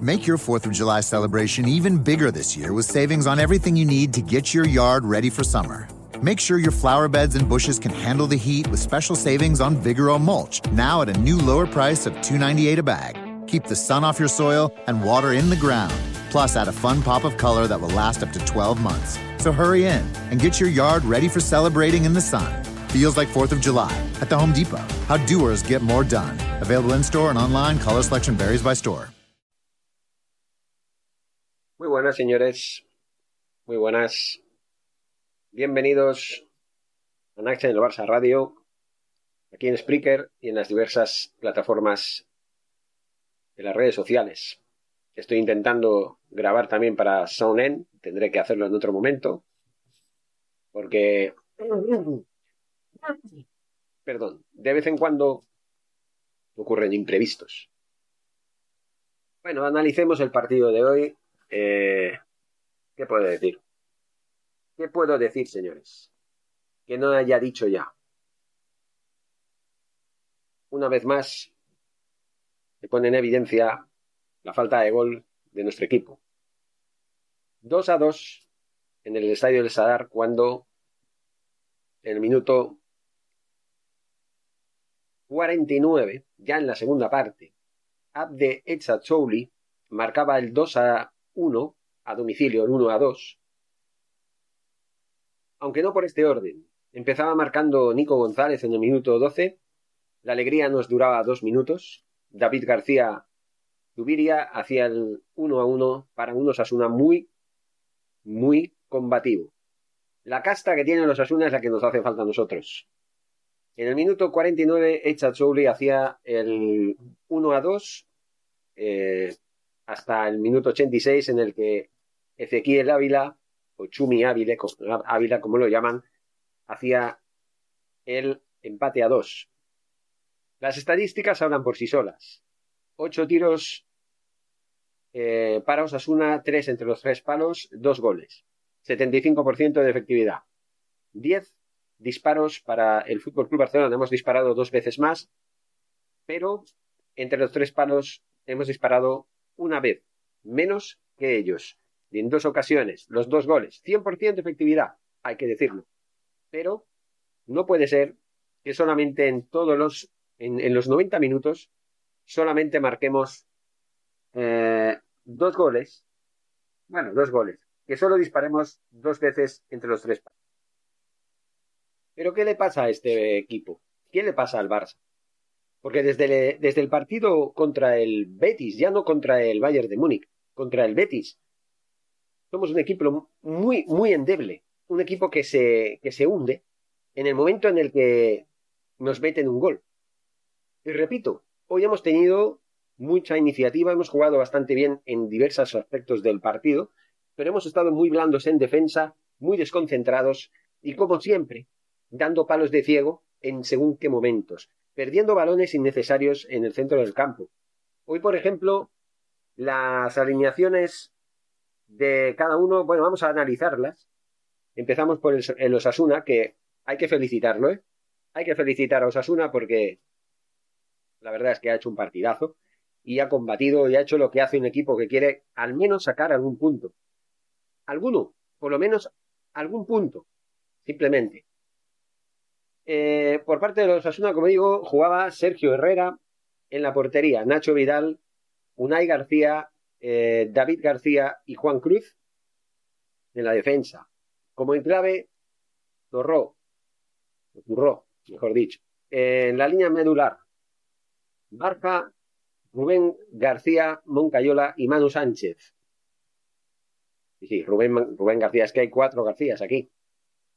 Make your 4th of July celebration even bigger this year with savings on everything you need to get your yard ready for summer. Make sure your flower beds and bushes can handle the heat with special savings on Vigoro mulch, now at a new lower price of $2.98 a bag. Keep the sun off your soil and water in the ground. Plus, add a fun pop of color that will last up to 12 months. So hurry in and get your yard ready for celebrating in the sun. Feels like 4th of July at the Home Depot. How doers get more done. Available in store and online. Color selection varies by store. Muy buenas, señores. Muy buenas. Bienvenidos a Nax en el Barça Radio, aquí en Spreaker y en las diversas plataformas de las redes sociales. Estoy intentando grabar también para SoundEn, tendré que hacerlo en otro momento, porque, perdón, de vez en cuando ocurren imprevistos. Bueno, analicemos el partido de hoy. Eh, ¿Qué puedo decir? ¿Qué puedo decir, señores? Que no haya dicho ya. Una vez más, se pone en evidencia la falta de gol de nuestro equipo. 2 a 2 en el estadio del Sadar cuando en el minuto 49, ya en la segunda parte, Abde Etzachouli marcaba el 2 a 1 a domicilio, el 1 a 2. Aunque no por este orden. Empezaba marcando Nico González en el minuto 12. La alegría nos duraba dos minutos. David García Dubiria hacía el 1 a 1 para un Osasuna muy, muy combativo. La casta que tienen los Asuna es la que nos hace falta a nosotros. En el minuto 49, Echachouli hacía el 1 a 2 eh, hasta el minuto 86 en el que Ezequiel Ávila, o Chumi Ávila, Ávila como lo llaman, hacía el empate a 2. Las estadísticas hablan por sí solas. Ocho tiros eh, para Osasuna, tres entre los tres palos, dos goles. 75% de efectividad. 10 disparos para el Fútbol Club Barcelona. Hemos disparado dos veces más, pero entre los tres palos hemos disparado una vez menos que ellos. Y en dos ocasiones, los dos goles. 100% de efectividad, hay que decirlo. Pero no puede ser que solamente en todos los, en, los 90 minutos, solamente marquemos eh, dos goles. Bueno, dos goles. Que solo disparemos dos veces entre los tres. Pero ¿qué le pasa a este equipo? ¿Qué le pasa al Barça? Porque desde, desde el partido contra el Betis, ya no contra el Bayern de Múnich, contra el Betis, somos un equipo muy, muy endeble. Un equipo que se, que se hunde en el momento en el que nos meten un gol. Y repito, hoy hemos tenido mucha iniciativa, hemos jugado bastante bien en diversos aspectos del partido, pero hemos estado muy blandos en defensa, muy desconcentrados y como siempre, dando palos de ciego en según qué momentos, perdiendo balones innecesarios en el centro del campo. Hoy, por ejemplo, las alineaciones de cada uno, bueno, vamos a analizarlas. Empezamos por el, Osasuna, que hay que felicitarlo, ¿eh? Hay que felicitar a Osasuna porque la verdad es que ha hecho un partidazo y ha combatido y ha hecho lo que hace un equipo que quiere al menos sacar algún punto. Alguno, por lo menos algún punto, simplemente. Eh, por parte de los Osasuna, como digo, jugaba Sergio Herrera en la portería, Nacho Vidal, Unai García, eh, David García y Juan Cruz en la defensa. Como enclave, Torró, Turró, mejor dicho, en la línea medular, Barca, Rubén García, Moncayola y Manu Sánchez. Y sí, Rubén, Rubén García, es que hay cuatro Garcías aquí.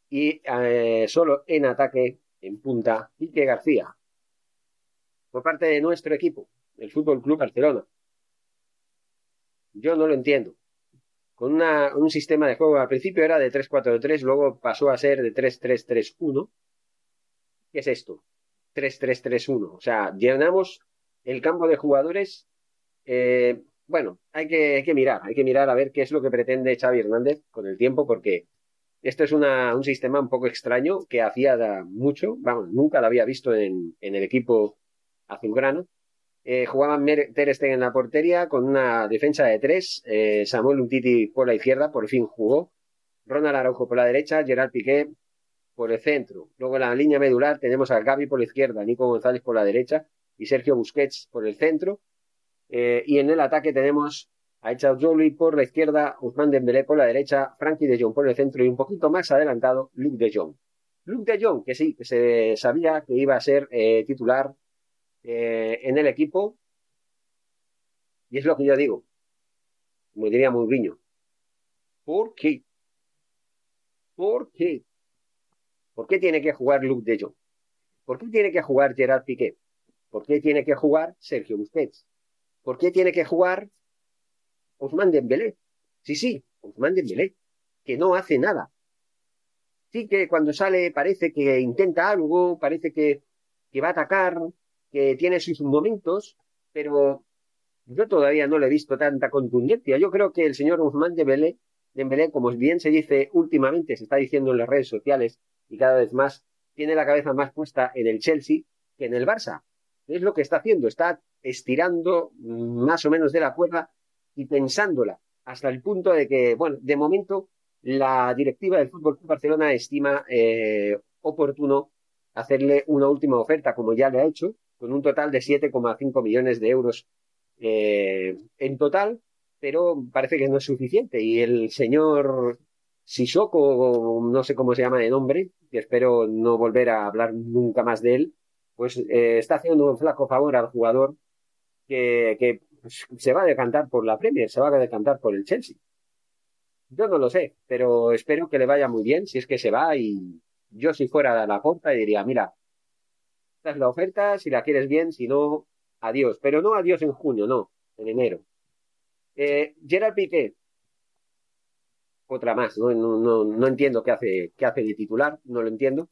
Y eh, solo en ataque, en punta, Quique García. Por parte de nuestro equipo, el Fútbol Club Barcelona. Yo no lo entiendo. Con una, un sistema de juego al principio era de 3-4-3, luego pasó a ser de 3-3-3-1. ¿Qué es esto? 3-3-3-1. O sea, llenamos el campo de jugadores. Eh, bueno, hay que, hay que mirar, hay que mirar a ver qué es lo que pretende Xavi Hernández con el tiempo, porque esto es un sistema un poco extraño que hacía mucho, vamos, nunca lo había visto en, en el equipo azulgrano. Eh, jugaban Ter Stegen en la portería con una defensa de tres, eh, Samuel Untiti por la izquierda, por fin jugó, Ronald Araujo por la derecha, Gerard Piqué por el centro. Luego en la línea medular tenemos a Gaby por la izquierda, Nico González por la derecha y Sergio Busquets por el centro. Eh, y en el ataque tenemos a Jolie por la izquierda, Usman Dembélé por la derecha, Frankie de Jong por el centro y un poquito más adelantado Luke de Jong. Luke de Jong, que sí, que se sabía que iba a ser eh, titular eh, en el equipo. Y es lo que yo digo, como diría Mourinho. ¿Por qué? ¿Por qué? ¿Por qué tiene que jugar Luke de Jong? ¿Por qué tiene que jugar Gerard Piqué? ¿Por qué tiene que jugar Sergio Busquets? ¿Por qué tiene que jugar Ousmane Dembélé? Sí, sí, Ousmane Dembélé, que no hace nada. Sí que cuando sale parece que intenta algo, parece que, que va a atacar, que tiene sus momentos, pero yo todavía no le he visto tanta contundencia. Yo creo que el señor Ousmane Dembélé, Dembélé, como bien se dice últimamente, se está diciendo en las redes sociales y cada vez más, tiene la cabeza más puesta en el Chelsea que en el Barça es lo que está haciendo, está estirando más o menos de la cuerda y pensándola hasta el punto de que, bueno, de momento la directiva del Fútbol Barcelona estima eh, oportuno hacerle una última oferta, como ya le ha hecho, con un total de 7,5 millones de euros eh, en total, pero parece que no es suficiente. Y el señor Sissoko, no sé cómo se llama de nombre, que espero no volver a hablar nunca más de él, pues eh, está haciendo un flaco favor al jugador que, se va a decantar por la Premier, se va a decantar por el Chelsea. Yo no lo sé, pero espero que le vaya muy bien si es que se va y yo si fuera a la puerta diría, mira, esta es la oferta, si la quieres bien, si no, adiós. Pero no adiós en junio, no, en enero. Eh, Gerard Piqué, otra más, ¿no? No, no, entiendo qué hace, qué hace de titular, no lo entiendo.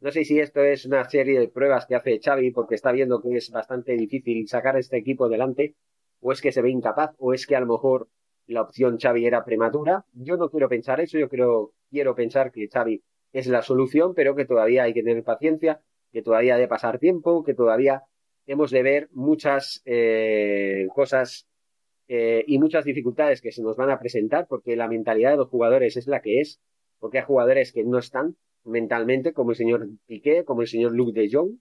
No sé si esto es una serie de pruebas que hace Xavi porque está viendo que es bastante difícil sacar a este equipo adelante, o es que se ve incapaz, o es que a lo mejor la opción Xavi era prematura. Yo no quiero pensar eso, yo creo, quiero pensar que Xavi es la solución, pero que todavía hay que tener paciencia, que todavía ha de pasar tiempo, que todavía hemos de ver muchas eh, cosas eh, y muchas dificultades que se nos van a presentar, porque la mentalidad de los jugadores es la que es, porque hay jugadores que no están, mentalmente, como el señor Piqué, como el señor Luc de Jong,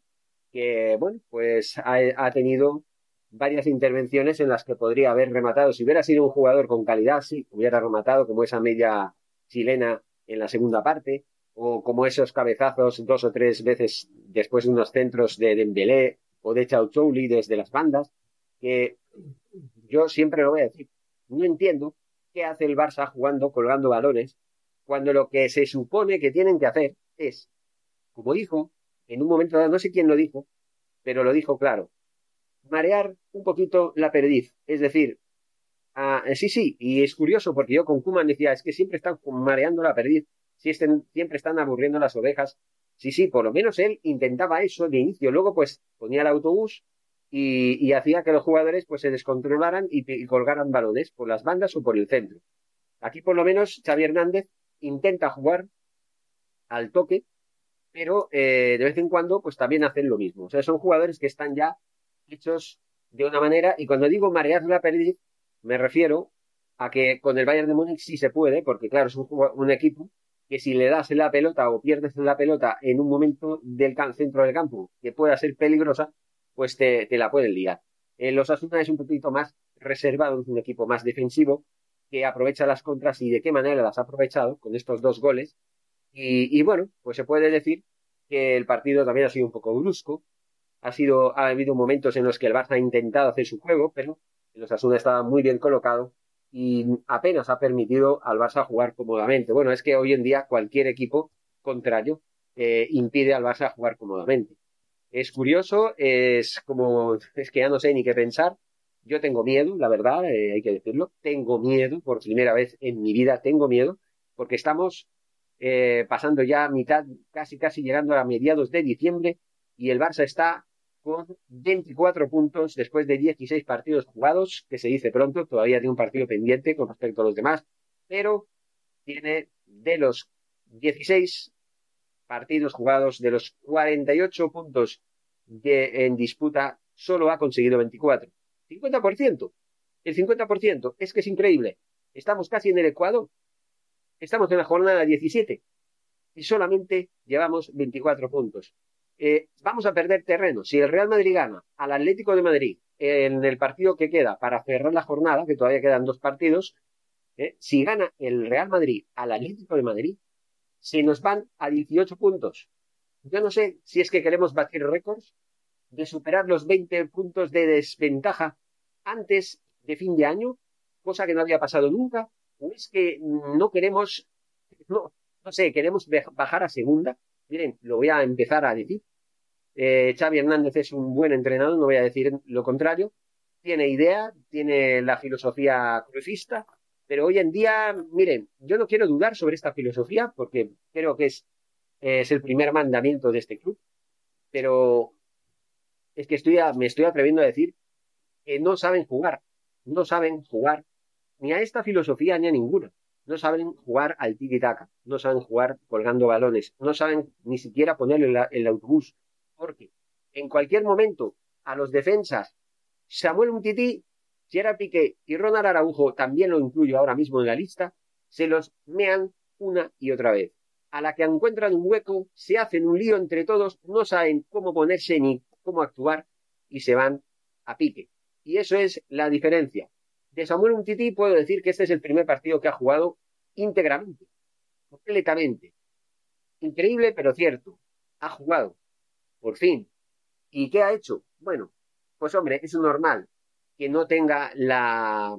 que, bueno, pues ha, tenido varias intervenciones en las que podría haber rematado. Si hubiera sido un jugador con calidad, sí, hubiera rematado como esa media chilena en la segunda parte, o como esos cabezazos dos o tres veces después de unos centros de Dembélé o de Chauchouli desde las bandas, que yo siempre lo voy a decir, no entiendo qué hace el Barça jugando, colgando balones, cuando lo que se supone que tienen que hacer es, como dijo, en un momento dado, no sé quién lo dijo, pero lo dijo claro, marear un poquito la perdiz. Es decir, ah, sí, sí, y es curioso porque yo con Kuman decía, es que siempre están mareando la perdiz, siempre están aburriendo las ovejas. Sí, sí, por lo menos él intentaba eso de inicio. Luego, pues, ponía el autobús y, hacía que los jugadores pues se descontrolaran y, y, colgaran balones por las bandas o por el centro. Aquí, por lo menos, Xavi Hernández intenta jugar al toque, pero eh, de vez en cuando pues también hacen lo mismo. O sea, son jugadores que están ya hechos de una manera, y cuando digo marear la perdiz, me refiero a que con el Bayern de Múnich sí se puede, porque claro, es un, equipo que si le das la pelota o pierdes la pelota en un momento del centro del campo que pueda ser peligrosa, pues te, la pueden liar. En los Asuna es un poquito más reservado, es un equipo más defensivo, que aprovecha las contras y de qué manera las ha aprovechado con estos dos goles. Y, bueno, pues se puede decir que el partido también ha sido un poco brusco. Ha sido, ha habido momentos en los que el Barça ha intentado hacer su juego, pero el Osasuna estaba muy bien colocado y apenas ha permitido al Barça jugar cómodamente. Bueno, es que hoy en día cualquier equipo contrario eh, impide al Barça jugar cómodamente. Es curioso, es como, es que ya no sé ni qué pensar, Yo tengo miedo, la verdad, eh, hay que decirlo. Tengo miedo, por primera vez en mi vida tengo miedo, porque estamos eh, pasando ya mitad, casi casi llegando a mediados de diciembre, y el Barça está con 24 puntos después de 16 partidos jugados, que se dice pronto, todavía tiene un partido pendiente con respecto a los demás, pero tiene de los 16 partidos jugados, de los 48 puntos de, en disputa, solo ha conseguido 24. 50%. El 50%. Es que es increíble. Estamos casi en el Ecuador. Estamos en la jornada 17 y solamente llevamos 24 puntos. Eh, vamos a perder terreno. Si el Real Madrid gana al Atlético de Madrid en el partido que queda para cerrar la jornada, que todavía quedan dos partidos, eh, si gana el Real Madrid al Atlético de Madrid, se nos van a 18 puntos. Yo no sé si es que queremos batir récords de superar los 20 puntos de desventaja antes de fin de año, cosa que no había pasado nunca, o es que no queremos, no, no sé, queremos bajar a segunda. Miren, lo voy a empezar a decir. Eh, Xavi Hernández es un buen entrenador, no voy a decir lo contrario. Tiene idea, tiene la filosofía crucista, pero hoy en día, miren, yo no quiero dudar sobre esta filosofía porque creo que es, el primer mandamiento de este club, pero es que estoy me estoy atreviendo a decir que no saben jugar, no saben jugar ni a esta filosofía ni a ninguna. No saben jugar al tiki-taka, no saben jugar colgando balones, no saben ni siquiera ponerle el autobús, porque en cualquier momento a los defensas, Samuel Umtiti, Gerard Piqué y Ronald Araujo, también lo incluyo ahora mismo en la lista, se los mean una y otra vez. A la que encuentran un hueco, se hacen un lío entre todos, no saben cómo ponerse ni cómo actuar y se van a pique. Y eso es la diferencia. De Samuel Umtiti puedo decir que este es el primer partido que ha jugado íntegramente, completamente. Increíble, pero cierto. Ha jugado por fin. ¿Y qué ha hecho? Bueno, pues hombre, es normal que no tenga la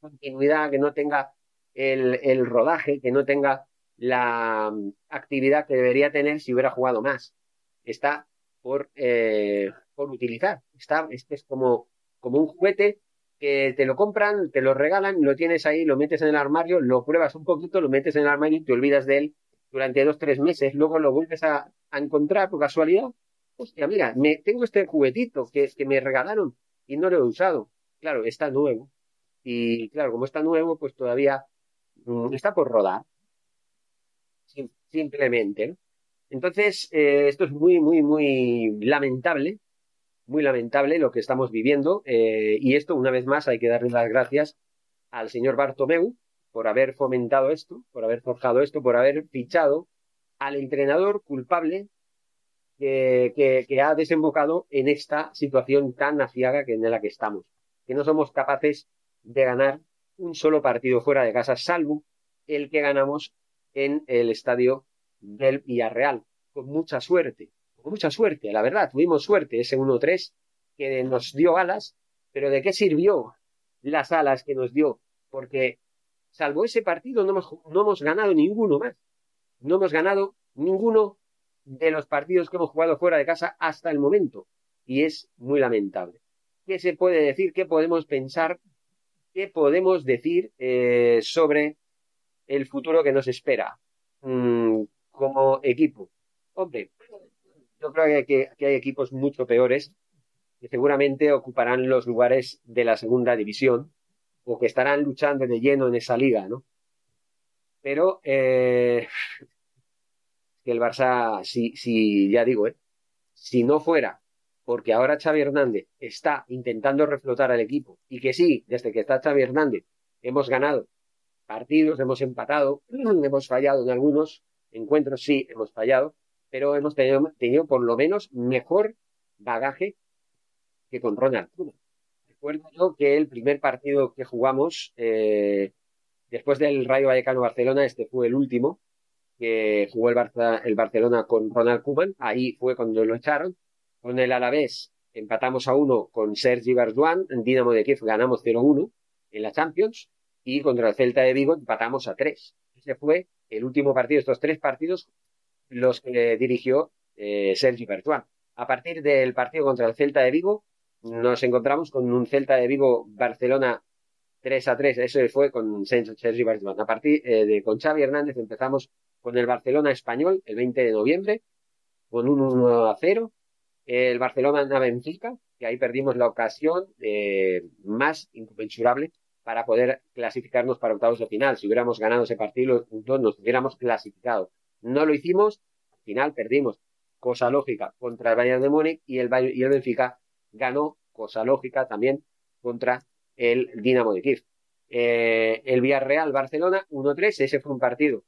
continuidad, que no tenga el, rodaje, que no tenga la actividad que debería tener si hubiera jugado más. Está por, eh, por utilizar. Está, este es como, como un juguete que te lo compran, te lo regalan, lo tienes ahí, lo metes en el armario, lo pruebas un poquito, lo metes en el armario y te olvidas de él durante dos, tres meses, luego lo vuelves a, encontrar por casualidad. Hostia, mira, me, tengo este juguetito que, que me regalaron y no lo he usado. Claro, está nuevo. Y claro, como está nuevo, pues todavía mm, está por rodar. simplemente. Entonces, eh, esto es muy, muy, muy lamentable. Muy lamentable lo que estamos viviendo. Eh, y esto, una vez más, hay que darle las gracias al señor Bartomeu, por haber fomentado esto, por haber forjado esto, por haber fichado al entrenador culpable que, ha desembocado en esta situación tan aciaga que en la que estamos, que no somos capaces de ganar un solo partido fuera de casa, salvo el que ganamos en el estadio del Villarreal, con mucha suerte, con mucha suerte, la verdad, tuvimos suerte, ese 1-3 que nos dio alas, pero ¿de qué sirvió las alas que nos dio? Porque salvo ese partido, no hemos, no hemos ganado ninguno más. No hemos ganado ninguno de los partidos que hemos jugado fuera de casa hasta el momento. Y es muy lamentable. ¿Qué se puede decir? ¿Qué podemos pensar? ¿Qué podemos decir eh, sobre el futuro que nos espera mm, como equipo? Hombre, yo creo que, hay equipos mucho peores que seguramente ocuparán los lugares de la segunda división o que estarán luchando de lleno en esa liga, ¿no? Pero eh, que el Barça, si, si ya digo, ¿eh? si no fuera porque ahora Xavi Hernández está intentando reflotar al equipo y que sí, desde que está Xavi Hernández hemos ganado partidos, hemos empatado, hemos fallado en algunos encuentros, sí, hemos fallado, pero hemos tenido, tenido por lo menos mejor bagaje que con Ronald recuerdo yo que el primer partido que jugamos, eh, después del Rayo Vallecano Barcelona, este fue el último, que jugó el, el Barcelona con Ronald Koeman, ahí fue cuando lo echaron. Con el Alavés empatamos a uno con Sergi Barduan, en Dinamo de Kiev ganamos 0-1 en la Champions, y contra el Celta de Vigo empatamos a 3. Ese fue el último partido, estos tres partidos, los que dirigió eh, Sergi Bertuan. A partir del partido contra el Celta de Vigo, nos encontramos con un Celta de Vigo Barcelona 3 a 3. Eso fue con Sergi Barcelona. A partir eh, de con Xavi Hernández empezamos con el Barcelona español el 20 de noviembre, con un 1 a 0. El Barcelona Benfica, que ahí perdimos la ocasión eh, más inconmensurable para poder clasificarnos para octavos de final. Si hubiéramos ganado ese partido, nos hubiéramos clasificado. No lo hicimos, al final perdimos. Cosa lógica contra el Bayern de Múnich y el, y el Benfica ganó, cosa lógica también, contra el Dinamo de Kiev. Eh, el Villarreal Barcelona 1-3, ese fue un partido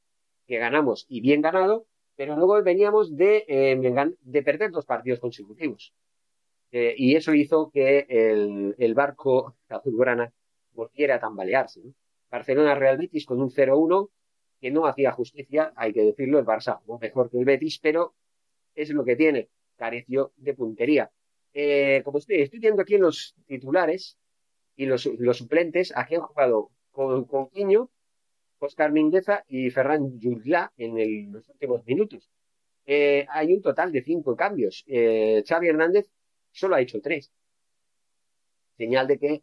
que ganamos y bien ganado, pero luego veníamos de, eh, de perder dos partidos consecutivos. Eh, y eso hizo que el, el barco azulgrana volviera a tambalearse. Barcelona Real Betis con un 0-1 que no hacía justicia, hay que decirlo, el Barça mejor que el Betis, pero es lo que tiene, careció de puntería. Eh, como estoy, estoy viendo aquí en los titulares y los, suplentes, aquí han jugado con, con Quiño, Oscar Mingueza y Ferran Jurla en los últimos minutos. Eh, hay un total de cinco cambios. Eh, Xavi Hernández solo ha hecho tres. Señal de que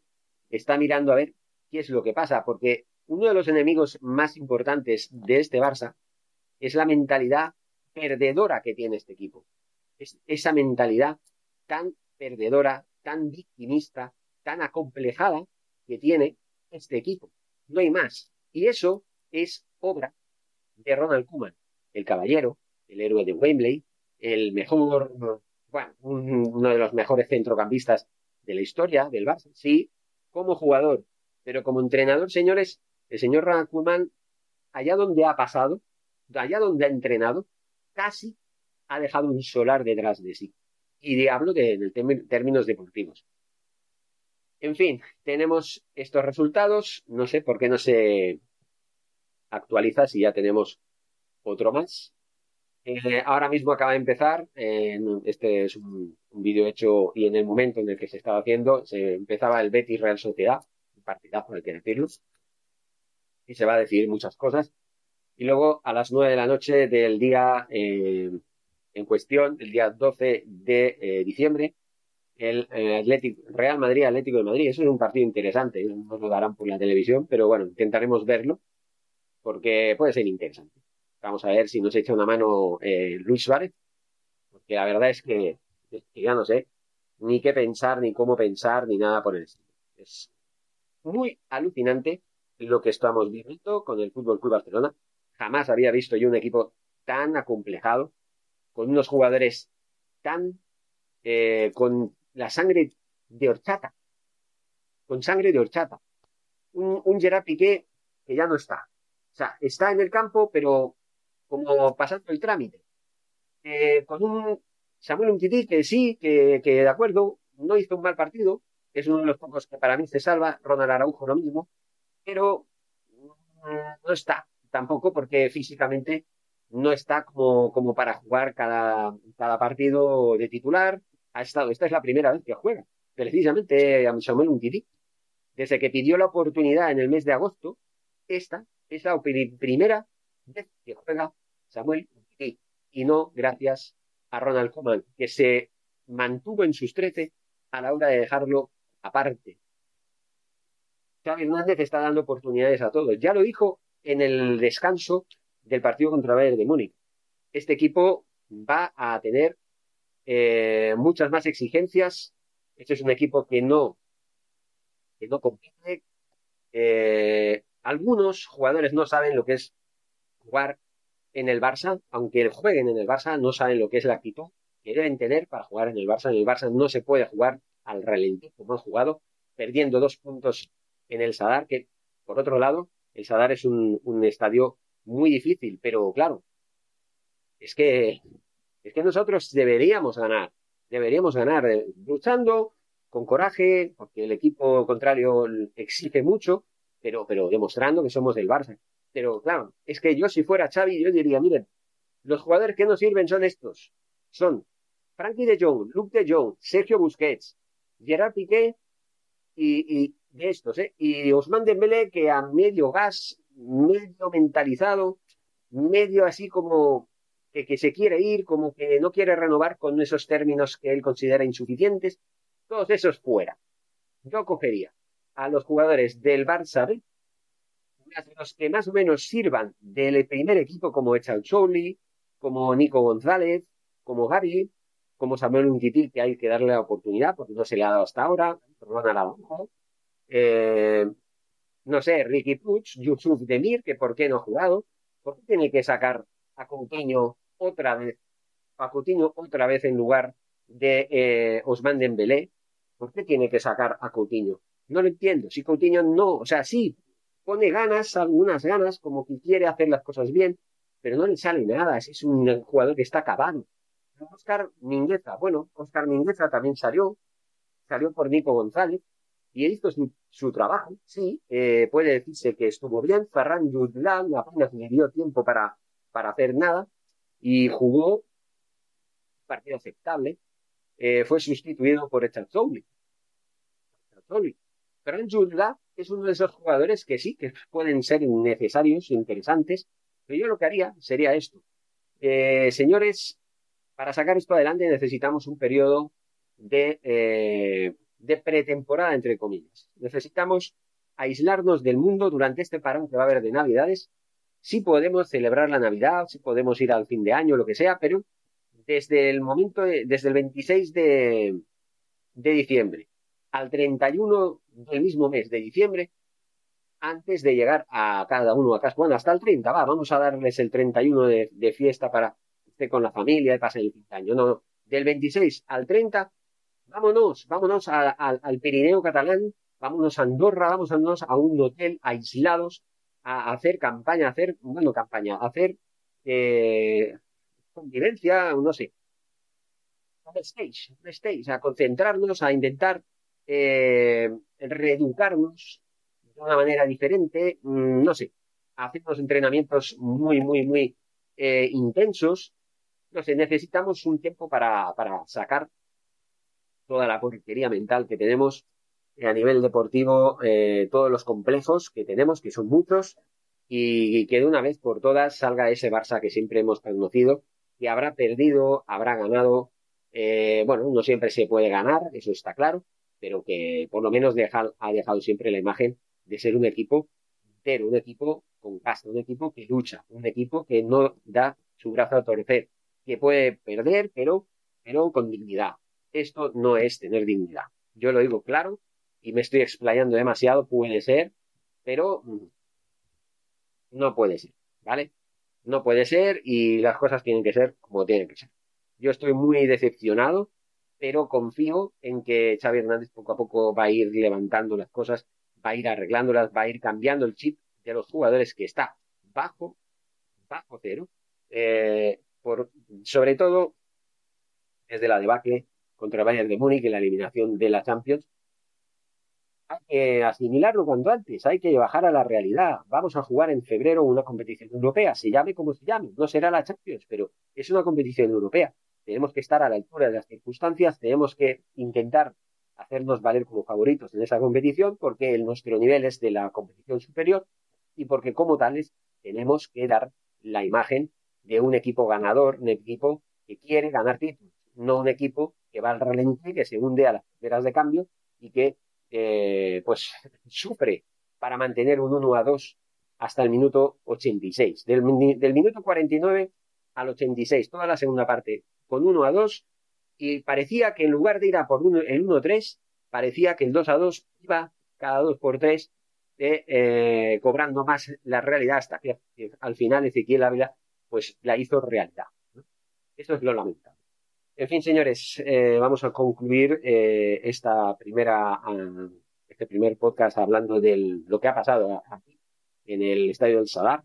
está mirando a ver qué es lo que pasa, porque uno de los enemigos más importantes de este Barça es la mentalidad perdedora que tiene este equipo. Es esa mentalidad tan perdedora, tan victimista, tan acomplejada que tiene este equipo. No hay más. Y eso es obra de Ronald Koeman, el caballero, el héroe de Wembley, el mejor, bueno, uno de los mejores centrocampistas de la historia del Barça, sí, como jugador, pero como entrenador, señores, el señor Ronald Koeman, allá donde ha pasado, allá donde ha entrenado, casi ha dejado un solar detrás de sí. Y hablo de, en términos deportivos. En fin, tenemos estos resultados. No sé por qué no se actualiza si ya tenemos otro más. Eh, ahora mismo acaba de empezar. este es un, vídeo hecho y en el momento en el que se estaba haciendo, se empezaba el Betis Real Sociedad, un partidazo, hay que decirlo. Y se va a decir muchas cosas. Y luego a las nueve de la noche del día eh, en cuestión, el día 12 de eh, diciembre, el Atlético, Real Madrid Atlético de Madrid. Eso es un partido interesante, no lo darán por la televisión, pero bueno, intentaremos verlo porque puede ser interesante. Vamos a ver si nos echa una mano eh, Luis Suárez, porque la verdad es que, ya no sé ni qué pensar, ni cómo pensar, ni nada por el estilo. Es muy alucinante lo que estamos viendo con el Fútbol Club Barcelona. Jamás había visto yo un equipo tan acomplejado, con unos jugadores tan eh, con la sangre de horchata, con sangre de horchata. Un, un Gerard Piqué que ya no está, o sea, está en el campo, pero como pasando el trámite. Eh, con un Samuel Umtiti que sí, que, que, de acuerdo, no hizo un mal partido, es uno de los pocos que para mí se salva, Ronald Araujo lo mismo, pero mm, no está tampoco porque físicamente no está como, como para jugar cada, cada partido de titular. Ha estado, esta es la primera vez que juega, precisamente a Samuel Umtiti. Desde que pidió la oportunidad en el mes de agosto, esta es la primera vez que juega Samuel y no gracias a Ronald Koeman, que se mantuvo en sus trece a la hora de dejarlo aparte. Xavi Hernández está dando oportunidades a todos. Ya lo dijo en el descanso del partido contra Bayern de Múnich. Este equipo va a tener eh, muchas más exigencias. Este es un equipo que no, que no compite, eh, algunos jugadores no saben lo que es jugar en el Barça, aunque jueguen en el Barça, no saben lo que es la actitud que deben tener para jugar en el Barça. En el Barça no se puede jugar al ralentí como han jugado, perdiendo dos puntos en el Sadar, que por otro lado, el Sadar es un, estadio muy difícil, pero claro, es que, es que nosotros deberíamos ganar, deberíamos ganar eh, luchando con coraje, porque el equipo contrario exige mucho, pero, pero demostrando que somos del Barça. Pero claro, es que yo si fuera Xavi, yo diría, miren, los jugadores que nos sirven son estos. Son Frankie de Jong, Luke de Jong, Sergio Busquets, Gerard Piqué y, y de estos, ¿eh? Y Osman Dembélé que a medio gas, medio mentalizado, medio así como que, que se quiere ir, como que no quiere renovar con esos términos que él considera insuficientes. Todos esos fuera. Yo cogería a los jugadores del Barça B, los que más o menos sirvan del primer equipo, como Echaucholi, como Nico González, como Gaby, como Samuel Unquitil, que hay que darle la oportunidad, porque no se le ha dado hasta ahora, Ronald eh, no sé, Ricky Puig, Yusuf Demir, que por qué no ha jugado, ¿por qué tiene que sacar a Coutinho otra vez, a Coutinho otra vez en lugar de eh, Osman Dembélé? ¿Por qué tiene que sacar a Coutinho? No lo entiendo. Si Coutinho no, o sea, sí, pone ganas, algunas ganas, como que quiere hacer las cosas bien, pero no le sale nada. Es un jugador que está acabado. Oscar Mingueza, bueno, Oscar Mingueza también salió, salió por Nico González, y hizo su, su trabajo, sí, eh, puede decirse que estuvo bien. Ferran Jutlan apenas le dio tiempo para, para hacer nada y jugó un partido aceptable. Eh, fue sustituido por Echarzouli. Ferran Jutlan es uno de esos jugadores que sí, que pueden ser necesarios, interesantes, pero yo lo que haría sería esto. Eh, señores, para sacar esto adelante necesitamos un periodo de de pretemporada, entre comillas. Necesitamos aislarnos del mundo durante este parón que va a haber de Navidades. Sí podemos celebrar la Navidad, sí podemos ir al fin de año, lo que sea, pero desde el momento, desde el 26 de, de diciembre al 31 del mismo mes de diciembre, antes de llegar a cada uno a casa, bueno, hasta el 30, va, vamos a darles el 31 de, de fiesta para esté con la familia y pase el fin año. No, no, del 26 al 30 vámonos, vámonos al Pirineo catalán, vámonos a Andorra, vámonos a un hotel aislados a, hacer campaña, hacer, bueno, campaña, a hacer eh, convivencia, no sé, un stage, un stage, a concentrarnos, a intentar eh, reeducarnos de una manera diferente, mm, no sé, hacer unos entrenamientos muy, muy, muy eh, intensos. No sé, necesitamos un tiempo para, para sacar toda la porquería mental que tenemos eh, a nivel deportivo, todos los complejos que tenemos, que son muchos, y, que de una vez por todas salga ese Barça que siempre hemos conocido, que habrá perdido, habrá ganado, bueno, no siempre se puede ganar, eso está claro, pero que por lo menos ha dejado siempre la imagen de ser un equipo entero, un equipo con casta, un equipo que lucha, un equipo que no da su brazo a torcer, que puede perder, pero, pero con dignidad, esto no es tener dignidad. Yo lo digo claro y me estoy explayando demasiado, puede ser, pero mm, no puede ser, ¿vale? No puede ser y las cosas tienen que ser como tienen que ser. Yo estoy muy decepcionado, pero confío en que Xavi Hernández poco a poco va a ir levantando las cosas, va a ir arreglándolas, va a ir cambiando el chip de los jugadores que está bajo, bajo cero, eh, sobre todo desde la debacle contra Bayern de Múnich en la eliminación de la Champions. Hay que asimilarlo cuanto antes, hay que bajar a la realidad. Vamos a jugar en febrero una competición europea, se llame como se llame, no será la Champions, pero es una competición europea. Tenemos que estar a la altura de las circunstancias, tenemos que intentar hacernos valer como favoritos en esa competición porque nuestro nivel es de la competición superior y porque como tales tenemos que dar la imagen de un equipo ganador, un equipo que quiere ganar títulos, no un equipo que va al ralentí, que se hunde a las primeras de cambio y que eh, pues sufre para mantener un 1 a 2 hasta el minuto 86. Del, del minuto 49 al 86, toda la segunda parte con 1 a 2 y parecía que en lugar de ir a por uno, el 1 a 3, parecía que el 2 a 2 iba cada 2 por 3 eh, cobrando más la realidad hasta que al final Ezequiel Ávila pues la hizo realidad. Eso es lo lamentable. En fin, señores, eh, vamos a concluir eh, esta primera, ah, este primer podcast hablando de lo que ha pasado aquí en el Estadio del Sadar.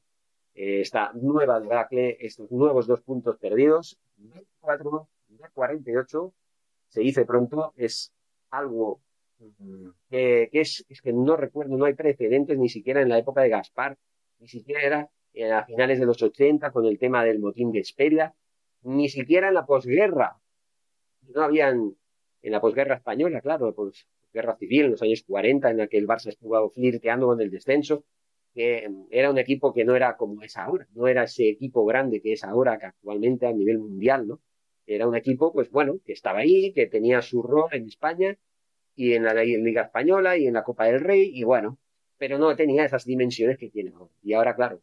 Eh, esta nueva debacle, estos nuevos dos puntos perdidos, 24 de 48, se dice pronto, es algo mm, que, es, que no recuerdo, no hay precedentes ni siquiera en la época de Gaspar, ni siquiera a finales de los 80 con el tema del motín de Esperia, ni siquiera en la posguerra, no habían, en la posguerra española, claro, pues guerra civil en los años 40, en la que el Barça estuvo flirteando con el descenso, que era un equipo que no era como es ahora, no era ese equipo grande que es ahora, que actualmente a nivel mundial, ¿no? Era un equipo, pues bueno, que estaba ahí, que tenía su rol en España y en la Liga Española y en la Copa del Rey y bueno, pero no tenía esas dimensiones que tiene ahora. Y ahora, claro,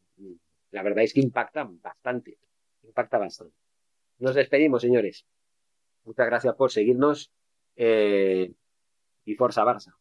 la verdad es que impacta bastante, impacta bastante. Nos despedimos, señores. Muchas gracias por seguirnos eh, y Forza Barça.